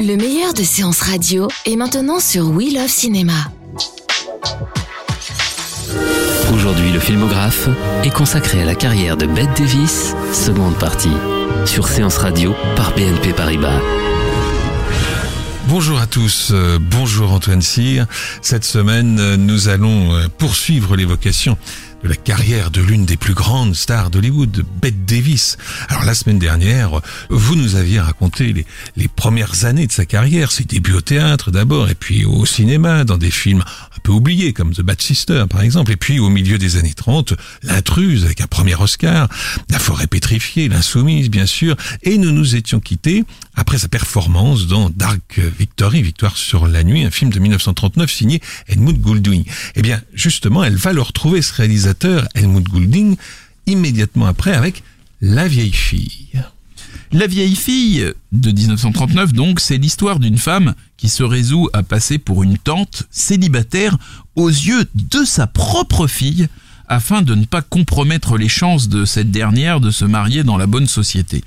Le meilleur de séances radio est maintenant sur We Love Cinéma. Aujourd'hui, le filmographe est consacré à la carrière de Bette Davis, seconde partie, sur Séance Radio par BNP Paribas. Bonjour à tous, euh, bonjour Antoine Cyr. Cette semaine, euh, nous allons euh, poursuivre l'évocation la carrière de l'une des plus grandes stars d'Hollywood, Bette Davis. Alors la semaine dernière, vous nous aviez raconté les, premières années de sa carrière, ses débuts au théâtre d'abord, et puis au cinéma, dans des films un peu oubliés comme The Bad Sister par exemple, et puis au milieu des années 30, L'intruse avec un premier Oscar, La forêt pétrifiée, L'Insoumise bien sûr, et nous nous étions quittés après sa performance dans Dark Victory, Victoire sur la nuit, un film de 1939 signé Edmund Goulding. Eh bien, justement, elle va le retrouver, ce réalisateur, Helmut Goulding, immédiatement après avec La vieille fille. La vieille fille de 1939, donc, c'est l'histoire d'une femme qui se résout à passer pour une tante célibataire aux yeux de sa propre fille afin de ne pas compromettre les chances de cette dernière de se marier dans la bonne société.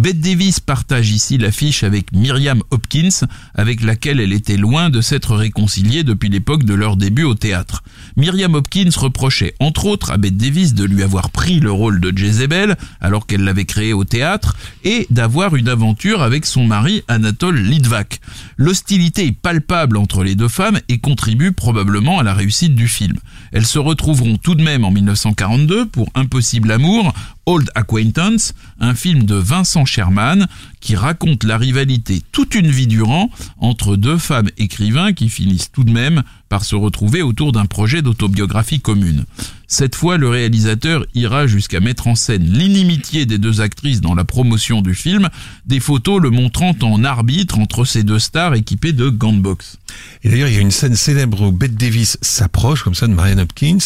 Bette Davis partage ici l'affiche avec Myriam Hopkins, avec laquelle elle était loin de s'être réconciliée depuis l'époque de leur début au théâtre. Myriam Hopkins reprochait entre autres à Bette Davis de lui avoir pris le rôle de Jezebel alors qu'elle l'avait créé au théâtre et d'avoir une aventure avec son mari Anatole Litvak. L'hostilité est palpable entre les deux femmes et contribue probablement à la réussite du film. Elles se retrouveront tout de même en 1942 pour Impossible Amour, Old Acquaintance, un film de Vincent Sherman qui raconte la rivalité toute une vie durant entre deux femmes écrivains qui finissent tout de même par se retrouver autour d'un projet d'autobiographie commune. Cette fois, le réalisateur ira jusqu'à mettre en scène l'inimitié des deux actrices dans la promotion du film, des photos le montrant en arbitre entre ces deux stars équipées de gants de boxe. Et d'ailleurs, il y a une scène célèbre où Bette Davis s'approche comme ça de Marianne Hopkins,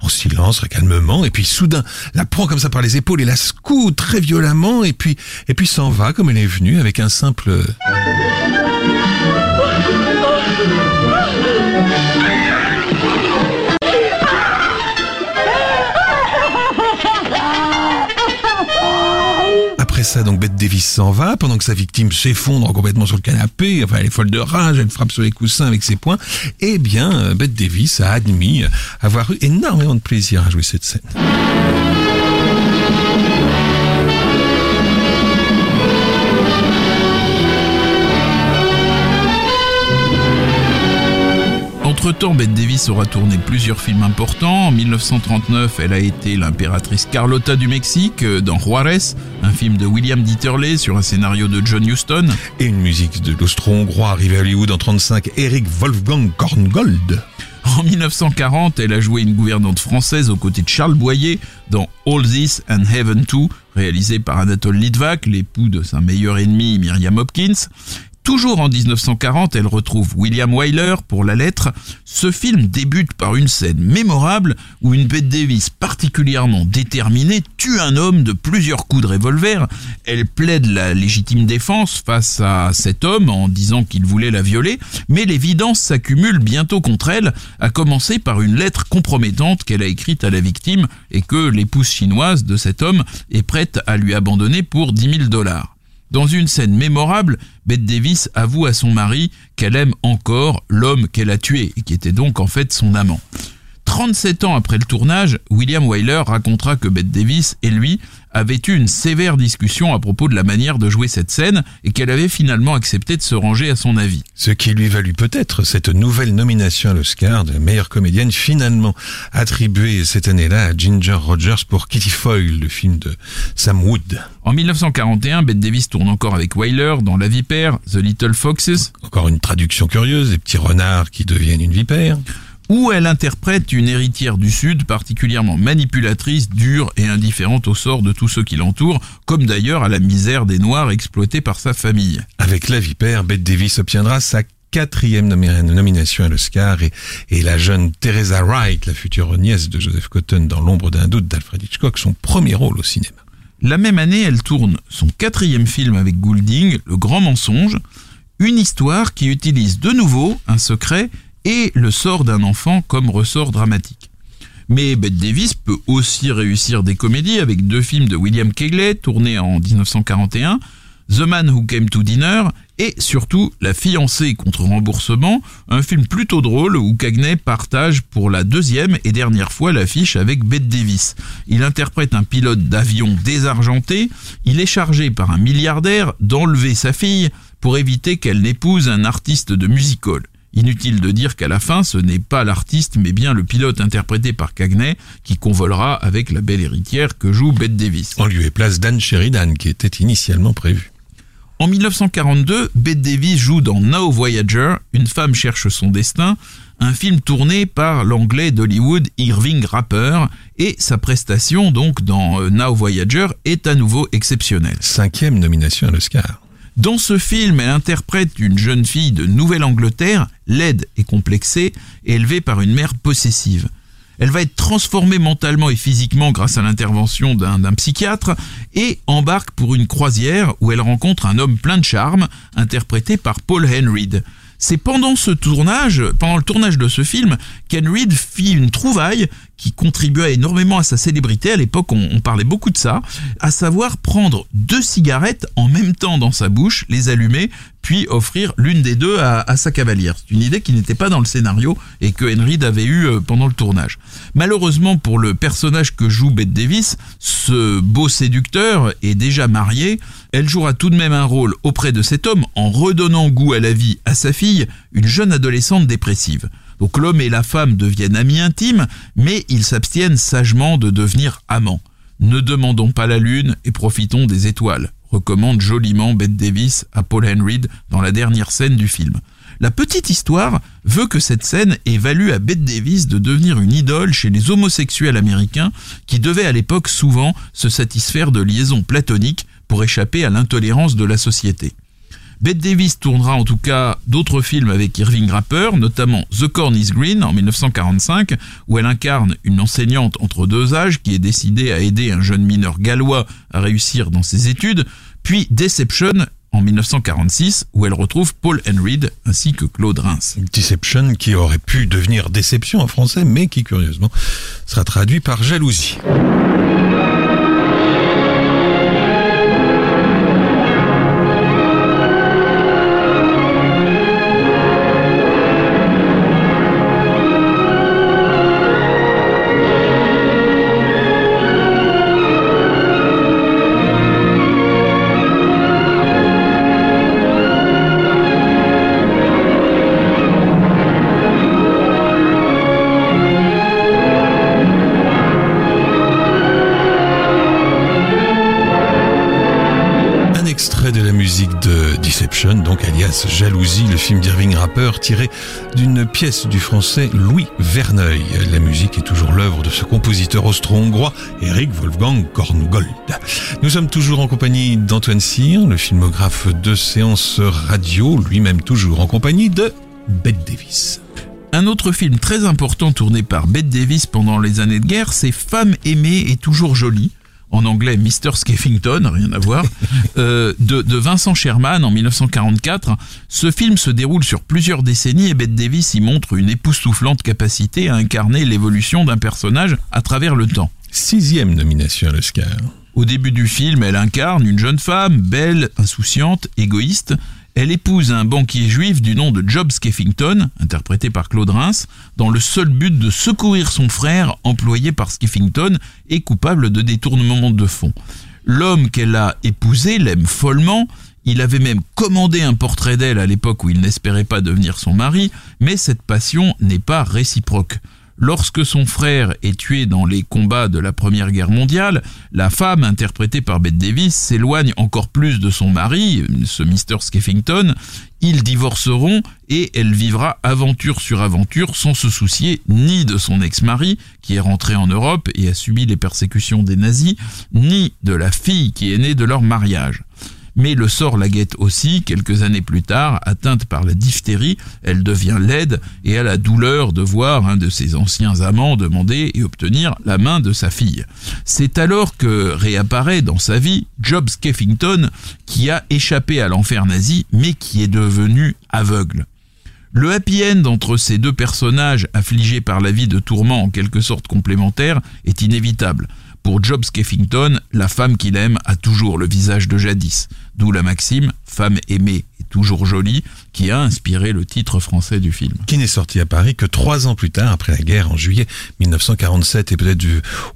en silence, calmement, et puis soudain la prend comme ça par les épaules et la secoue très violemment, et puis, et puis s'en va comme elle est venue avec un simple... donc Bette Davis s'en va pendant que sa victime s'effondre complètement sur le canapé. Enfin, elle est folle de rage, elle frappe sur les coussins avec ses poings. Eh bien, euh, Bette Davis a admis avoir eu énormément de plaisir à jouer cette scène. Entre-temps, Bette Davis aura tourné plusieurs films importants. En 1939, elle a été l'impératrice Carlota du Mexique euh, dans Juarez, un film de William Dieterle sur un scénario de John Huston. Et une musique de l'austro-hongrois arrivé à Hollywood en 35, Eric Wolfgang Korngold. En 1940, elle a joué une gouvernante française aux côtés de Charles Boyer dans All This and Heaven 2, réalisé par Anatole Litvak, l'époux de sa meilleure ennemie Myriam Hopkins. Toujours en 1940, elle retrouve William Wyler pour la lettre. Ce film débute par une scène mémorable où une Bette Davis particulièrement déterminée tue un homme de plusieurs coups de revolver. Elle plaide la légitime défense face à cet homme en disant qu'il voulait la violer, mais l'évidence s'accumule bientôt contre elle, à commencer par une lettre compromettante qu'elle a écrite à la victime et que l'épouse chinoise de cet homme est prête à lui abandonner pour 10 000 dollars. Dans une scène mémorable, Bette Davis avoue à son mari qu'elle aime encore l'homme qu'elle a tué et qui était donc en fait son amant. 37 ans après le tournage, William Wyler racontera que Bette Davis et lui avaient eu une sévère discussion à propos de la manière de jouer cette scène et qu'elle avait finalement accepté de se ranger à son avis. Ce qui lui valut peut-être cette nouvelle nomination à l'Oscar de meilleure comédienne finalement attribuée cette année-là à Ginger Rogers pour Kitty Foyle, le film de Sam Wood. En 1941, Bette Davis tourne encore avec Wyler dans La Vipère, The Little Foxes. Encore une traduction curieuse, des petits renards qui deviennent une vipère où elle interprète une héritière du Sud particulièrement manipulatrice, dure et indifférente au sort de tous ceux qui l'entourent, comme d'ailleurs à la misère des Noirs exploités par sa famille. Avec La Vipère, Bette Davis obtiendra sa quatrième nomination à l'Oscar et, la jeune Teresa Wright, la future nièce de Joseph Cotton dans L'ombre d'un doute d'Alfred Hitchcock, son premier rôle au cinéma. La même année, elle tourne son quatrième film avec Goulding, Le Grand Mensonge, une histoire qui utilise de nouveau un secret et le sort d'un enfant comme ressort dramatique. Mais Bette Davis peut aussi réussir des comédies avec deux films de William Kegley tournés en 1941, The Man Who Came to Dinner et surtout La fiancée contre remboursement, un film plutôt drôle où Cagney partage pour la deuxième et dernière fois l'affiche avec Bette Davis. Il interprète un pilote d'avion désargenté, il est chargé par un milliardaire d'enlever sa fille pour éviter qu'elle n'épouse un artiste de music hall. Inutile de dire qu'à la fin, ce n'est pas l'artiste, mais bien le pilote interprété par Cagney qui convolera avec la belle héritière que joue Bette Davis. En lieu et place Dan Sheridan, qui était initialement prévu. En 1942, Bette Davis joue dans Now Voyager, Une femme cherche son destin, un film tourné par l'anglais d'Hollywood Irving Rapper, et sa prestation donc dans euh, Now Voyager est à nouveau exceptionnelle. Cinquième nomination à l'Oscar. Dans ce film, elle interprète une jeune fille de Nouvelle-Angleterre, laide et complexée, élevée par une mère possessive. Elle va être transformée mentalement et physiquement grâce à l'intervention d'un psychiatre et embarque pour une croisière où elle rencontre un homme plein de charme, interprété par Paul Henreid. C'est pendant ce tournage, pendant le tournage de ce film, Reed fit une trouvaille qui contribua énormément à sa célébrité. À l'époque, on, parlait beaucoup de ça, à savoir prendre deux cigarettes en même temps dans sa bouche, les allumer, puis offrir l'une des deux à, sa cavalière. C'est une idée qui n'était pas dans le scénario et que Henry avait eu euh, pendant le tournage. Malheureusement pour le personnage que joue Bette Davis, ce beau séducteur est déjà marié. Elle jouera tout de même un rôle auprès de cet homme en redonnant goût à la vie à sa fille, une jeune adolescente dépressive. Donc l'homme et la femme deviennent amis intimes, mais ils s'abstiennent sagement de devenir amants. Ne demandons pas la lune et profitons des étoiles recommande joliment Bette Davis à Paul Henry dans la dernière scène du film. La petite histoire veut que cette scène ait valu à Bette Davis de devenir une idole chez les homosexuels américains qui devaient à l'époque souvent se satisfaire de liaisons platoniques pour échapper à l'intolérance de la société. Bette Davis tournera en tout cas d'autres films avec Irving Rapper, notamment The Corn is Green en 1945, où elle incarne une enseignante entre deux âges qui est décidée à aider un jeune mineur gallois à réussir dans ses études, puis Deception en 1946, où elle retrouve Paul Henreid ainsi que Claude Reims. Deception qui aurait pu devenir déception en français, mais qui curieusement sera traduit par jalousie. Jalousie, le film d'Irving Rapper tiré d'une pièce du français Louis Verneuil. La musique est toujours l'œuvre de ce compositeur austro-hongrois, Eric Wolfgang Korngold. Nous sommes toujours en compagnie d'Antoine Cyr, le filmographe de séance radio, lui-même toujours en compagnie de Bette Davis. Un autre film très important tourné par Bette Davis pendant les années de guerre, c'est Femme aimée et toujours jolie, en anglais Mr. Skeffington, rien à voir, euh, de, Vincent Sherman en 1944. Ce film se déroule sur plusieurs décennies et Bette Davis y montre une époustouflante capacité à incarner l'évolution d'un personnage à travers le temps. Sixième nomination à l'Oscar. Au début du film, elle incarne une jeune femme, belle, insouciante, égoïste, elle épouse un banquier juif du nom de Job Skeffington, interprété par Claude Reims, dans le seul but de secourir son frère, employé par Skeffington et coupable de détournement de fonds. L'homme qu'elle a épousé l'aime follement, il avait même commandé un portrait d'elle à l'époque où il n'espérait pas devenir son mari, mais cette passion n'est pas réciproque. Lorsque son frère est tué dans les combats de la Première Guerre mondiale, la femme, interprétée par Bette Davis, s'éloigne encore plus de son mari, ce Mr. Skeffington. Ils divorceront et elle vivra aventure sur aventure sans se soucier ni de son ex-mari, qui est rentré en Europe et a subi les persécutions des nazis, ni de la fille qui est née de leur mariage. Mais le sort la guette aussi, quelques années plus tard, atteinte par la diphtérie, elle devient laide et a la douleur de voir un de ses anciens amants demander et obtenir la main de sa fille. C'est alors que réapparaît dans sa vie Job Skeffington, qui a échappé à l'enfer nazi, mais qui est devenu aveugle. Le happy end entre ces deux personnages affligés par la vie de tourments en quelque sorte complémentaires est inévitable. Pour Job Skeffington, la femme qu'il aime a toujours le visage de jadis, d'où la maxime femme aimée est toujours jolie, qui a inspiré le titre français du film. Qui n'est sorti à Paris que trois ans plus tard, après la guerre, en juillet 1947, et peut-être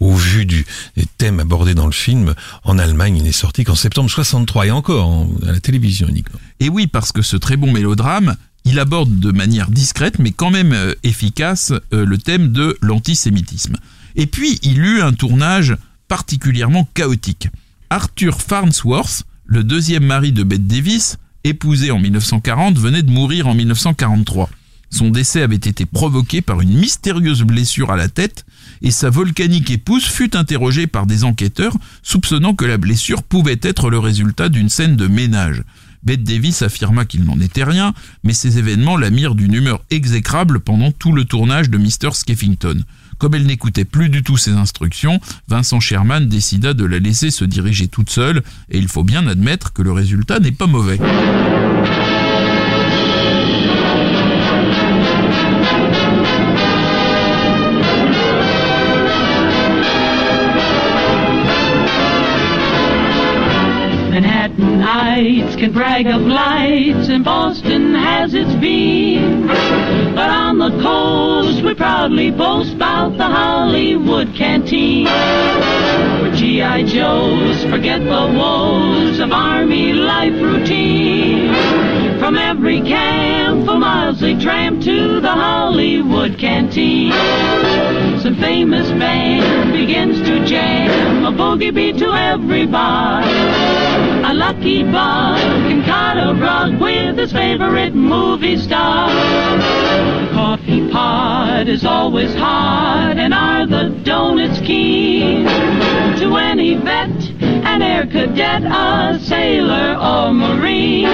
au vu du, des thèmes abordés dans le film, en Allemagne, il n'est sorti qu'en septembre 63, et encore à la télévision uniquement. Et oui, parce que ce très bon mélodrame, il aborde de manière discrète, mais quand même euh, efficace, euh, le thème de l'antisémitisme. Et puis, il eut un tournage particulièrement chaotique. Arthur Farnsworth, le deuxième mari de Bette Davis, épousé en 1940, venait de mourir en 1943. Son décès avait été provoqué par une mystérieuse blessure à la tête et sa volcanique épouse fut interrogée par des enquêteurs soupçonnant que la blessure pouvait être le résultat d'une scène de ménage. Bette Davis affirma qu'il n'en était rien, mais ces événements la mirent d'une humeur exécrable pendant tout le tournage de Mr. Skeffington. Comme elle n'écoutait plus du tout ses instructions, Vincent Sherman décida de la laisser se diriger toute seule, et il faut bien admettre que le résultat n'est pas mauvais. Manhattan Heights can brag of lights, and Boston has its beam. But on the coast, we proudly boast about the Hollywood canteen. Where G.I. Joes forget the woes of Army life routine. From every camp for miles they tramp to the Hollywood canteen. Some famous band begins to jam a boogie beat to every bar. A lucky bug can cut a rug with his favorite movie star. The coffee pot is always hot, and are the donuts keen? To any vet, an air cadet, a sailor or marine.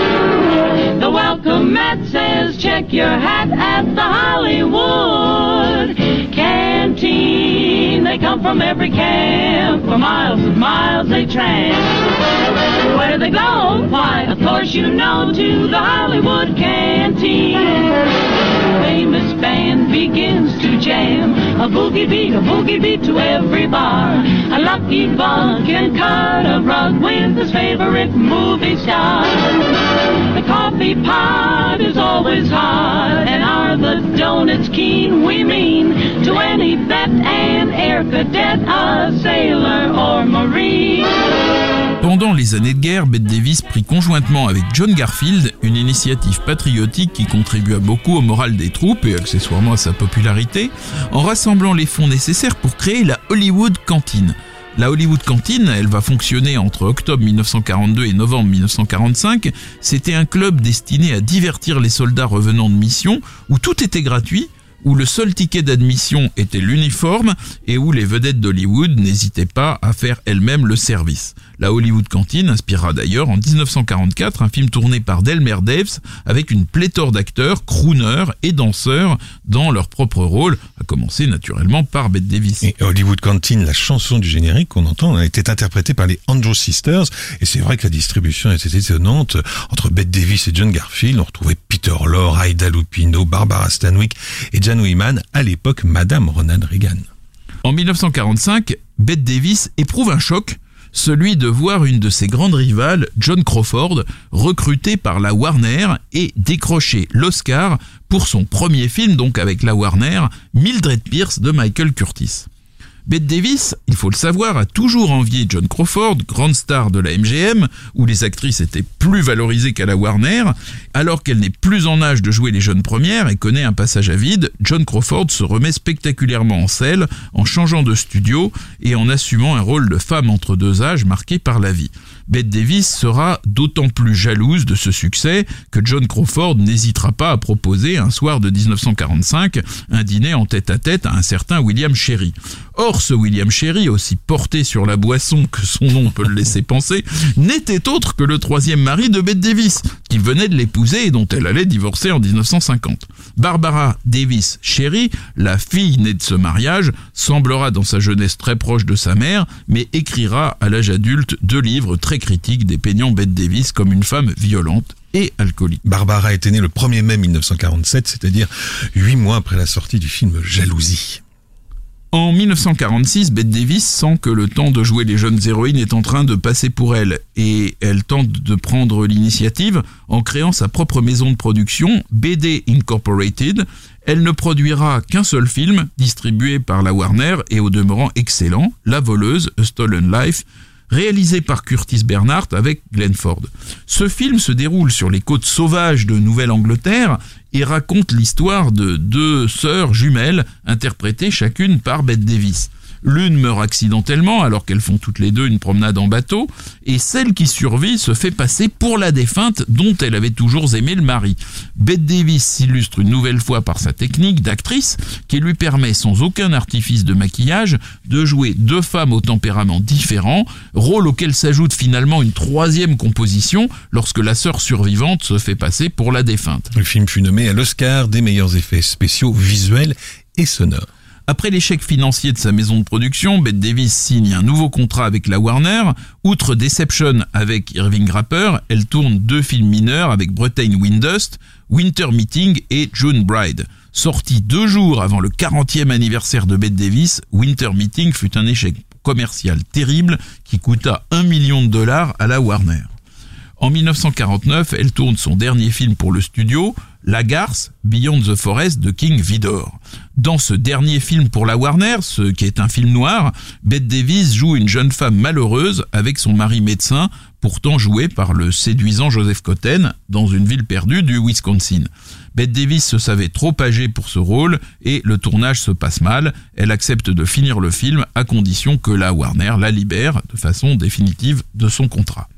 The welcome mat says check your hat at the Hollywood canteen. They come from every camp, for miles and miles they tramp. Where do they go? Why, of course you know, to the Hollywood canteen. Famous band begins to jam a boogie beat, a boogie beat to every bar. A lucky bug can cut a rug with his favorite movie star. Pendant les années de guerre, Bette Davis prit conjointement avec John Garfield une initiative patriotique qui contribua beaucoup au moral des troupes et accessoirement à sa popularité, en rassemblant les fonds nécessaires pour créer la Hollywood Canteen. La Hollywood Canteen, elle va fonctionner entre octobre 1942 et novembre 1945. C'était un club destiné à divertir les soldats revenant de mission où tout était gratuit, où le seul ticket d'admission était l'uniforme et où les vedettes d'Hollywood n'hésitaient pas à faire elles-mêmes le service. La Hollywood Canteen inspira d'ailleurs en 1944 un film tourné par Delmer Daves avec une pléthore d'acteurs, crooners et danseurs dans leur propre rôle, à commencer naturellement par Bette Davis. Et Hollywood Canteen, la chanson du générique qu'on entend, a été interprétée par les Andrew Sisters, et c'est vrai que la distribution était étonnante. Entre Bette Davis et John Garfield, on retrouvait Peter Lorre, Aida Lupino, Barbara Stanwyck et Jan Wyman, à l'époque Madame Ronald Reagan. En 1945, Bette Davis éprouve un choc celui de voir une de ses grandes rivales, John Crawford, recrutée par la Warner et décrocher l'Oscar pour son premier film, donc avec la Warner, Mildred Pierce de Michael Curtis. Bette Davis, il faut le savoir, a toujours envié John Crawford, grande star de la MGM, où les actrices étaient plus valorisées qu'à la Warner. Alors qu'elle n'est plus en âge de jouer les jeunes premières et connaît un passage à vide, John Crawford se remet spectaculairement en selle en changeant de studio et en assumant un rôle de femme entre deux âges marqué par la vie. Bette Davis sera d'autant plus jalouse de ce succès que John Crawford n'hésitera pas à proposer un soir de 1945 un dîner en tête à tête à un certain William Sherry. Or, ce William Sherry, aussi porté sur la boisson que son nom peut le laisser penser, n'était autre que le troisième mari de Bette Davis, qui venait de l'épouser et dont elle allait divorcer en 1950. Barbara Davis Sherry, la fille née de ce mariage, semblera dans sa jeunesse très proche de sa mère, mais écrira à l'âge adulte deux livres très critiques dépeignant Bette Davis comme une femme violente et alcoolique. Barbara était née le 1er mai 1947, c'est-à-dire huit mois après la sortie du film Jalousie. En 1946, Bette Davis sent que le temps de jouer les jeunes héroïnes est en train de passer pour elle et elle tente de prendre l'initiative en créant sa propre maison de production, BD Incorporated. Elle ne produira qu'un seul film, distribué par la Warner et au demeurant excellent, La voleuse, A Stolen Life, réalisé par Curtis Bernhardt avec Glenn Ford. Ce film se déroule sur les côtes sauvages de Nouvelle-Angleterre et raconte l'histoire de deux sœurs jumelles interprétées chacune par Bette Davis. L'une meurt accidentellement alors qu'elles font toutes les deux une promenade en bateau, et celle qui survit se fait passer pour la défunte dont elle avait toujours aimé le mari. Bette Davis s'illustre une nouvelle fois par sa technique d'actrice qui lui permet sans aucun artifice de maquillage de jouer deux femmes au tempérament différent, rôle auquel s'ajoute finalement une troisième composition lorsque la sœur survivante se fait passer pour la défunte. Le film fut nommé à l'Oscar des meilleurs effets spéciaux visuels et sonores. Après l'échec financier de sa maison de production, Bette Davis signe un nouveau contrat avec la Warner. Outre Deception avec Irving Rapper, elle tourne deux films mineurs avec Bretagne Windust, Winter Meeting et June Bride. Sorti deux jours avant le 40e anniversaire de Bette Davis, Winter Meeting fut un échec commercial terrible qui coûta un million de dollars à la Warner. En 1949, elle tourne son dernier film pour le studio, La Garce, Beyond the Forest de King Vidor. Dans ce dernier film pour la Warner, ce qui est un film noir, Bette Davis joue une jeune femme malheureuse avec son mari médecin, pourtant joué par le séduisant Joseph Cotten dans une ville perdue du Wisconsin. Bette Davis se savait trop âgée pour ce rôle et le tournage se passe mal. Elle accepte de finir le film à condition que la Warner la libère de façon définitive de son contrat.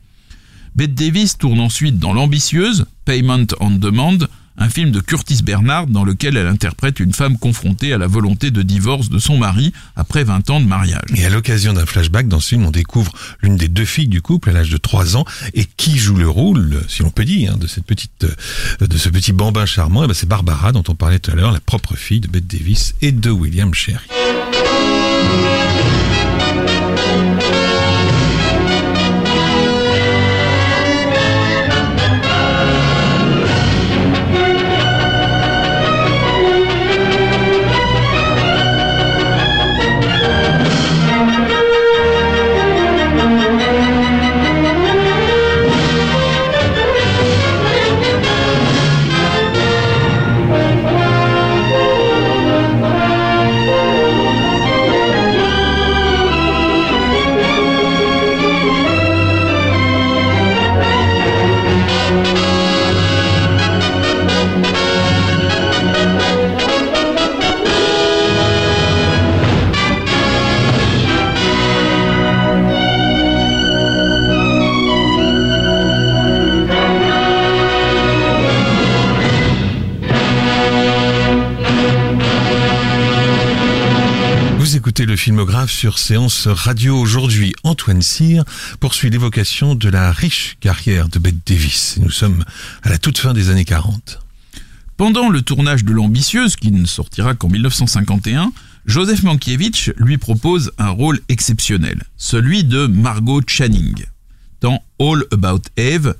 Bette Davis tourne ensuite dans L'ambitieuse, Payment on Demand, un film de Curtis Bernard dans lequel elle interprète une femme confrontée à la volonté de divorce de son mari après 20 ans de mariage. Et à l'occasion d'un flashback dans ce film, on découvre l'une des deux filles du couple à l'âge de 3 ans et qui joue le rôle, si l'on peut dire, hein, de cette petite, euh, de ce petit bambin charmant? Et ben c'est Barbara dont on parlait tout à l'heure, la propre fille de Bette Davis et de William Sherry. Sur séance radio aujourd'hui. Antoine Cyr poursuit l'évocation de la riche carrière de Bette Davis. Nous sommes à la toute fin des années 40. Pendant le tournage de L'ambitieuse, qui ne sortira qu'en 1951, Joseph Mankiewicz lui propose un rôle exceptionnel, celui de Margot Channing, dans All About Eve,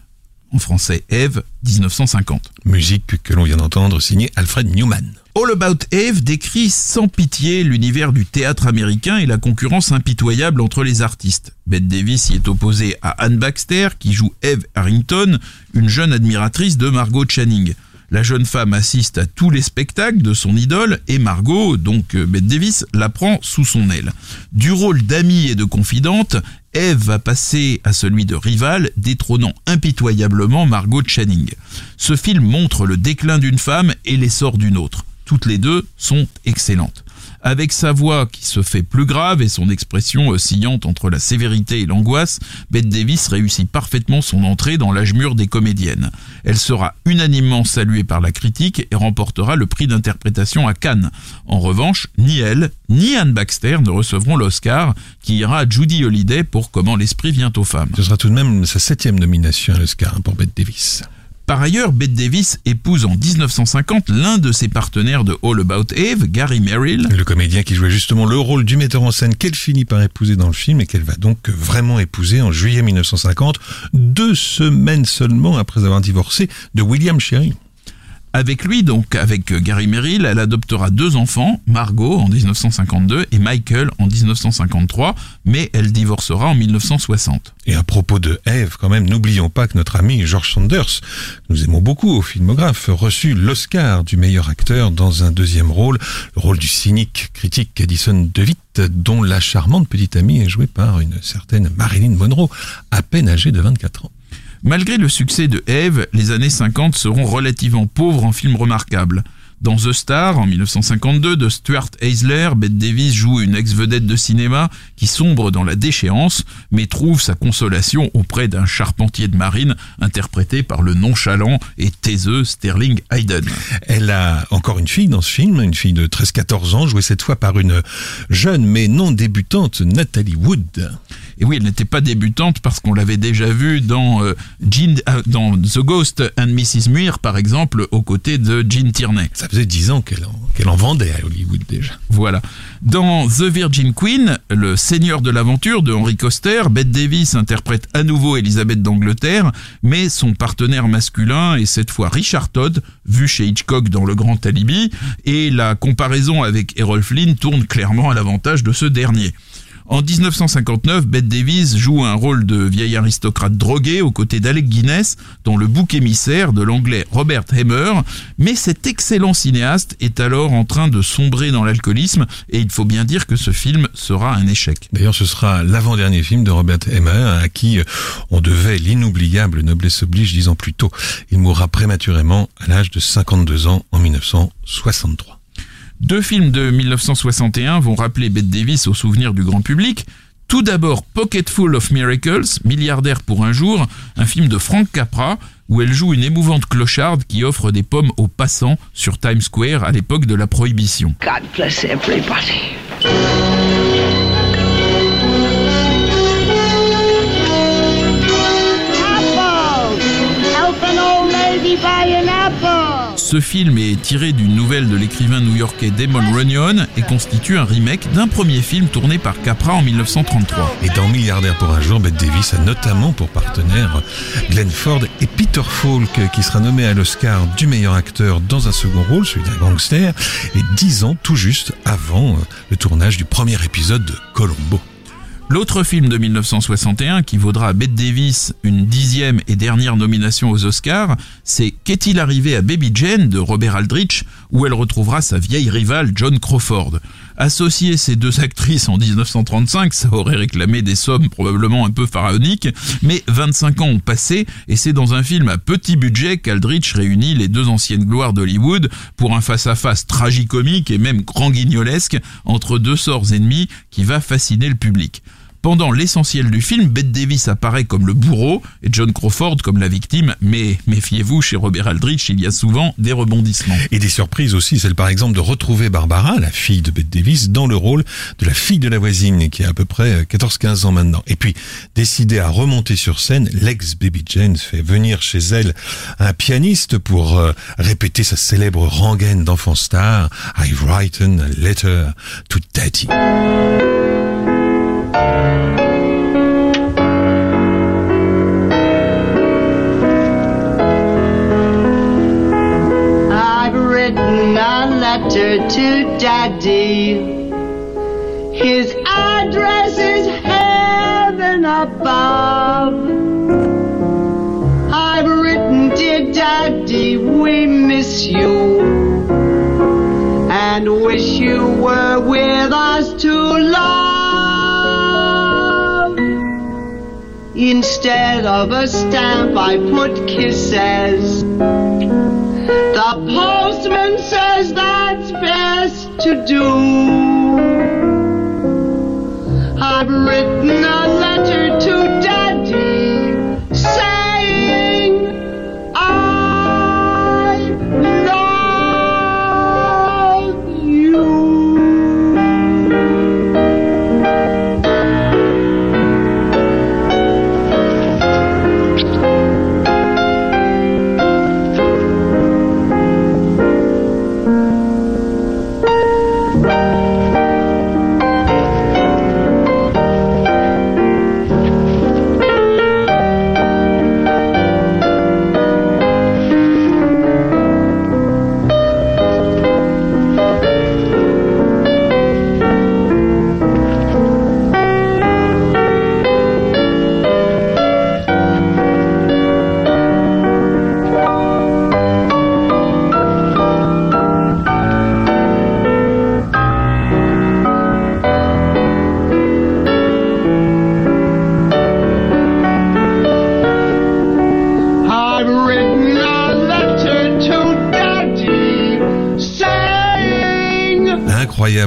en français Eve, 1950. Musique que l'on vient d'entendre signée Alfred Newman. All About Eve décrit sans pitié l'univers du théâtre américain et la concurrence impitoyable entre les artistes. Bette Davis y est opposée à Anne Baxter, qui joue Eve Harrington, une jeune admiratrice de Margot Channing. La jeune femme assiste à tous les spectacles de son idole et Margot, donc euh, Bette Davis, la prend sous son aile. Du rôle d'amie et de confidente, Eve va passer à celui de rivale, détrônant impitoyablement Margot Channing. Ce film montre le déclin d'une femme et l'essor d'une autre. Toutes les deux sont excellentes. Avec sa voix qui se fait plus grave et son expression oscillante entre la sévérité et l'angoisse, Bette Davis réussit parfaitement son entrée dans l'âge mûr des comédiennes. Elle sera unanimement saluée par la critique et remportera le prix d'interprétation à Cannes. En revanche, ni elle, ni Anne Baxter ne recevront l'Oscar, qui ira à Judy Holliday pour Comment l'esprit vient aux femmes. Ce sera tout de même sa septième nomination à l'Oscar pour Bette Davis. Par ailleurs, Bette Davis épouse en 1950 l'un de ses partenaires de All About Eve, Gary Merrill. Le comédien qui jouait justement le rôle du metteur en scène qu'elle finit par épouser dans le film et qu'elle va donc vraiment épouser en juillet 1950, deux semaines seulement après avoir divorcé de William Sherry. Avec lui, donc avec Gary Merrill, elle adoptera deux enfants, Margot en 1952 et Michael en 1953, mais elle divorcera en 1960. Et à propos de Eve, quand même, n'oublions pas que notre ami George Sanders, que nous aimons beaucoup au filmographe, reçut l'Oscar du meilleur acteur dans un deuxième rôle, le rôle du cynique critique Addison DeWitt, dont la charmante petite amie est jouée par une certaine Marilyn Monroe, à peine âgée de 24 ans. Malgré le succès de Eve, les années 50 seront relativement pauvres en films remarquables. Dans The Star, en 1952, de Stuart Eisler, Bette Davis joue une ex-vedette de cinéma qui sombre dans la déchéance, mais trouve sa consolation auprès d'un charpentier de marine interprété par le nonchalant et taiseux Sterling Hayden. Elle a encore une fille dans ce film, une fille de 13-14 ans, jouée cette fois par une jeune mais non débutante Nathalie Wood. Et oui, elle n'était pas débutante parce qu'on l'avait déjà vue dans, euh, Jean- euh, dans The Ghost and Mrs. Muir, par exemple, aux côtés de Jean Tierney. Ça faisait 10 ans qu'elle en, qu'elle en vendait à Hollywood déjà. Voilà. Dans The Virgin Queen, le seigneur de l'aventure de Henry Coster, Bette Davis interprète à nouveau Elisabeth d'Angleterre, mais son partenaire masculin est cette fois Richard Todd, vu chez Hitchcock dans Le Grand Alibi, et la comparaison avec Errol Flynn tourne clairement à l'avantage de ce dernier. En 1959, Bette Davis joue un rôle de vieille aristocrate droguée aux côtés d'Alec Guinness dans le bouc émissaire de l'anglais Robert Hammer, mais cet excellent cinéaste est alors en train de sombrer dans l'alcoolisme et il faut bien dire que ce film sera un échec. D'ailleurs, ce sera l'avant-dernier film de Robert Emmer, à qui euh, on devait l'inoubliable noblesse oblige dix ans plus tôt. Il mourra prématurément à l'âge de 52 ans en 1963. Deux films de 1961 vont rappeler Bette Davis au souvenir du grand public. Tout d'abord Pocketful of Miracles, Milliardaire pour un jour, un film de Frank Capra où elle joue une émouvante clocharde qui offre des pommes aux passants sur Times Square à l'époque de la prohibition. God bless everybody. Apple! Help an old lady buy an apple! Ce film est tiré d'une nouvelle de l'écrivain new-yorkais Damon Runyon et constitue un remake d'un premier film tourné par Capra en 1933. Et dans Milliardaire pour un jour, Bette Davis a notamment pour partenaire Glenn Ford et Peter Falk, qui sera nommé à l'Oscar du meilleur acteur dans un second rôle, celui d'un gangster, et dix ans tout juste avant euh, le tournage du premier épisode de Colombo. L'autre film de 1961 qui vaudra à Bette Davis une dixième et dernière nomination aux Oscars, c'est Qu'est-il arrivé à Baby Jane de Robert Aldrich, où elle retrouvera sa vieille rivale John Crawford. Associer ces deux actrices en 1935, ça aurait réclamé des sommes probablement un peu pharaoniques, mais 25 ans ont passé et c'est dans un film à petit budget qu'Aldrich réunit les deux anciennes gloires d'Hollywood pour un face-à-face tragicomique et même grand guignolesque entre deux sorts ennemis qui va fasciner le public. Pendant l'essentiel du film, Bette Davis apparaît comme le bourreau et John Crawford comme la victime, mais méfiez-vous, chez Robert Aldrich, il y a souvent des rebondissements. Et des surprises aussi, celle par exemple de retrouver Barbara, la fille de Bette Davis, dans le rôle de la fille de la voisine, qui a à peu près 14-15 ans maintenant. Et puis, décidée à remonter sur scène, l'ex-Baby Jane fait venir chez elle un pianiste pour euh, répéter sa célèbre rengaine d'enfant star, I've written a letter to Daddy. To Daddy. His address is heaven above. I've written, dear Daddy, we miss you and wish you were with us to love. Instead of a stamp, I put kisses. The postman says that's best to do. I've written a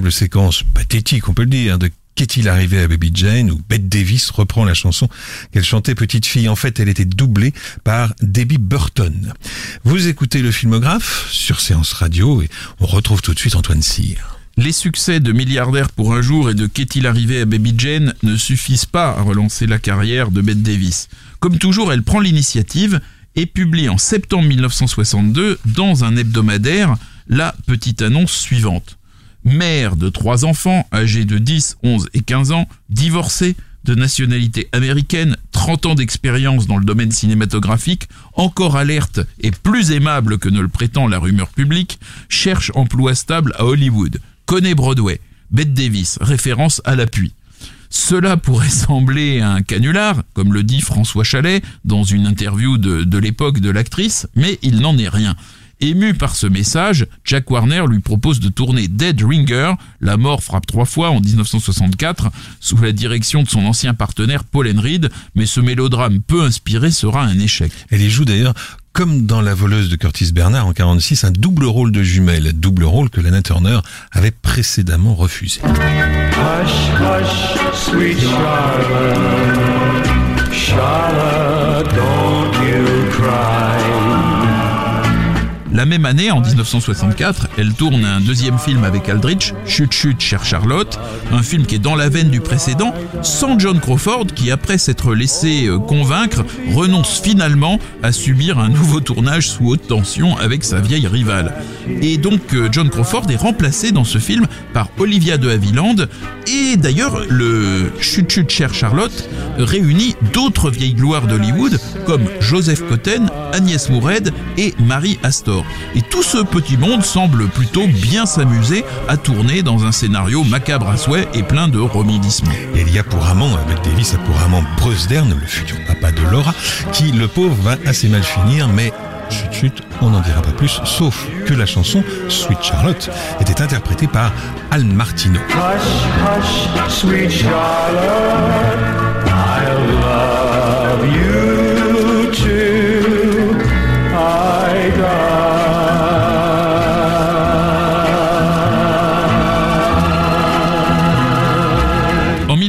Séquence pathétique, on peut le dire, de Qu'est-il arrivé à Baby Jane où Bette Davis reprend la chanson qu'elle chantait petite fille. En fait, elle était doublée par Debbie Burton. Vous écoutez le filmographe sur Séance Radio et on retrouve tout de suite Antoine Cyr. Les succès de Milliardaire pour un jour et de Qu'est-il arrivé à Baby Jane ne suffisent pas à relancer la carrière de Bette Davis. Comme toujours, elle prend l'initiative et publie en septembre 1962 dans un hebdomadaire la petite annonce suivante. Mère de trois enfants âgés de 10, 11 et 15 ans, divorcée, de nationalité américaine, 30 ans d'expérience dans le domaine cinématographique, encore alerte et plus aimable que ne le prétend la rumeur publique, cherche emploi stable à Hollywood, connaît Broadway, Bette Davis, référence à l'appui. Cela pourrait sembler un canular, comme le dit François Chalet dans une interview de, de l'époque de l'actrice, mais il n'en est rien. Ému par ce message, Jack Warner lui propose de tourner Dead Ringer, La mort frappe trois fois en 1964, sous la direction de son ancien partenaire Paul Enreed, mais ce mélodrame peu inspiré sera un échec. Elle y joue d'ailleurs comme dans La voleuse de Curtis Bernard en 46, un double rôle de jumelle, double rôle que Lana Turner avait précédemment refusé. Hush, hush, sweet Charlotte. Charlotte, don't you cry. La même année, en 1964, elle tourne un deuxième film avec Aldrich, Chut Chut, chère Charlotte, un film qui est dans la veine du précédent, sans John Crawford qui, après s'être laissé euh, convaincre, renonce finalement à subir un nouveau tournage sous haute tension avec sa vieille rivale. Et donc euh, John Crawford est remplacé dans ce film par Olivia de Havilland, et d'ailleurs le Chut Chut, chère Charlotte réunit d'autres vieilles gloires d'Hollywood comme Joseph Cotten, Agnès Mourred et Marie Astor. Et tout ce petit monde semble plutôt bien s'amuser à tourner dans un scénario macabre à souhait et plein de remidissements. Et il y a pour amant, avec Davis, a pour amant Bruce Dern, le futur papa de Laura, qui, le pauvre, va assez mal finir, mais chut chut, on n'en dira pas plus, sauf que la chanson Sweet Charlotte était interprétée par Al Martino. Hush, hush, sweet Charlotte. I love you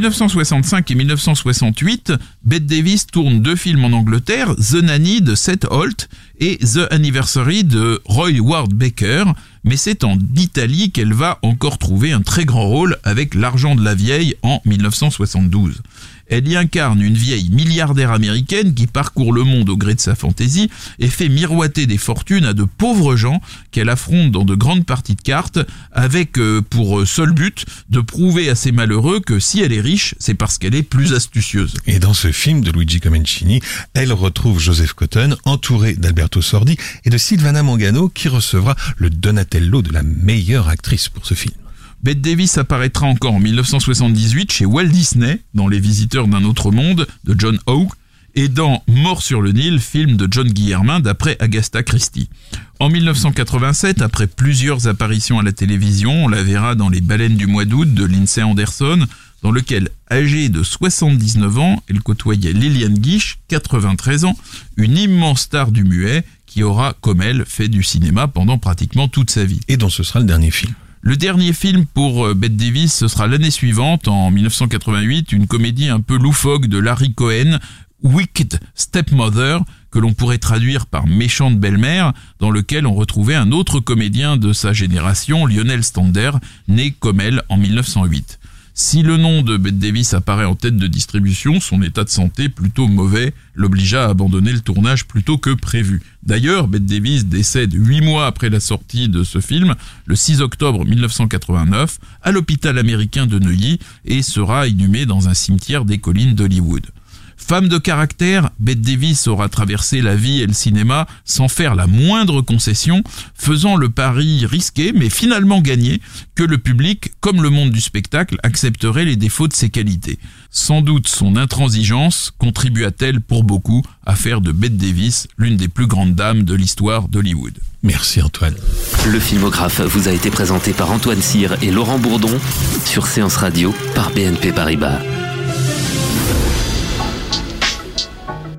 1965 et 1968, Bette Davis tourne deux films en Angleterre, The Nanny de Seth Holt et The Anniversary de Roy Ward Baker, mais c'est en Italie qu'elle va encore trouver un très grand rôle avec L'argent de la vieille en 1972. Elle y incarne une vieille milliardaire américaine qui parcourt le monde au gré de sa fantaisie et fait miroiter des fortunes à de pauvres gens qu'elle affronte dans de grandes parties de cartes avec euh, pour seul but de prouver à ces malheureux que si elle est riche, c'est parce qu'elle est plus astucieuse. Et dans ce film de Luigi Comencini, elle retrouve Joseph Cotton, entouré d'Alberto Sordi et de Silvana Mangano, qui recevra le Donatello de la meilleure actrice pour ce film. Bette Davis apparaîtra encore en 1978 chez Walt Disney dans Les Visiteurs d'un autre monde de John Hawke et dans Mort sur le Nil, film de John Guillermin d'après Agatha Christie. En 1987, après plusieurs apparitions à la télévision, on la verra dans Les Baleines du mois d'août de Lindsay Anderson, dans lequel, âgée de 79 ans, elle côtoyait Liliane Guiche, 93 ans, une immense star du muet qui aura, comme elle, fait du cinéma pendant pratiquement toute sa vie. Et dont ce sera le dernier film. Le dernier film pour euh, Bette Davis, ce sera l'année suivante, en 1988, une comédie un peu loufoque de Larry Cohen, Wicked Stepmother, que l'on pourrait traduire par méchante belle-mère, dans lequel on retrouvait un autre comédien de sa génération, Lionel Stander, né comme elle en 1908. Si le nom de Bette Davis apparaît en tête de distribution, son état de santé plutôt mauvais l'obligea à abandonner le tournage plus tôt que prévu. D'ailleurs, Bette Davis décède huit mois après la sortie de ce film, le 6 octobre 1989, à l'hôpital américain de Neuilly et sera inhumée dans un cimetière des collines d'Hollywood. Femme de caractère, Bette Davis aura traversé la vie et le cinéma sans faire la moindre concession, faisant le pari risqué mais finalement gagné que le public, comme le monde du spectacle, accepterait les défauts de ses qualités. Sans doute son intransigeance contribua-t-elle pour beaucoup à faire de Bette Davis l'une des plus grandes dames de l'histoire d'Hollywood. Merci Antoine. Le filmographe vous a été présenté par Antoine Cyr et Laurent Bourdon sur Séance Radio par BNP Paribas.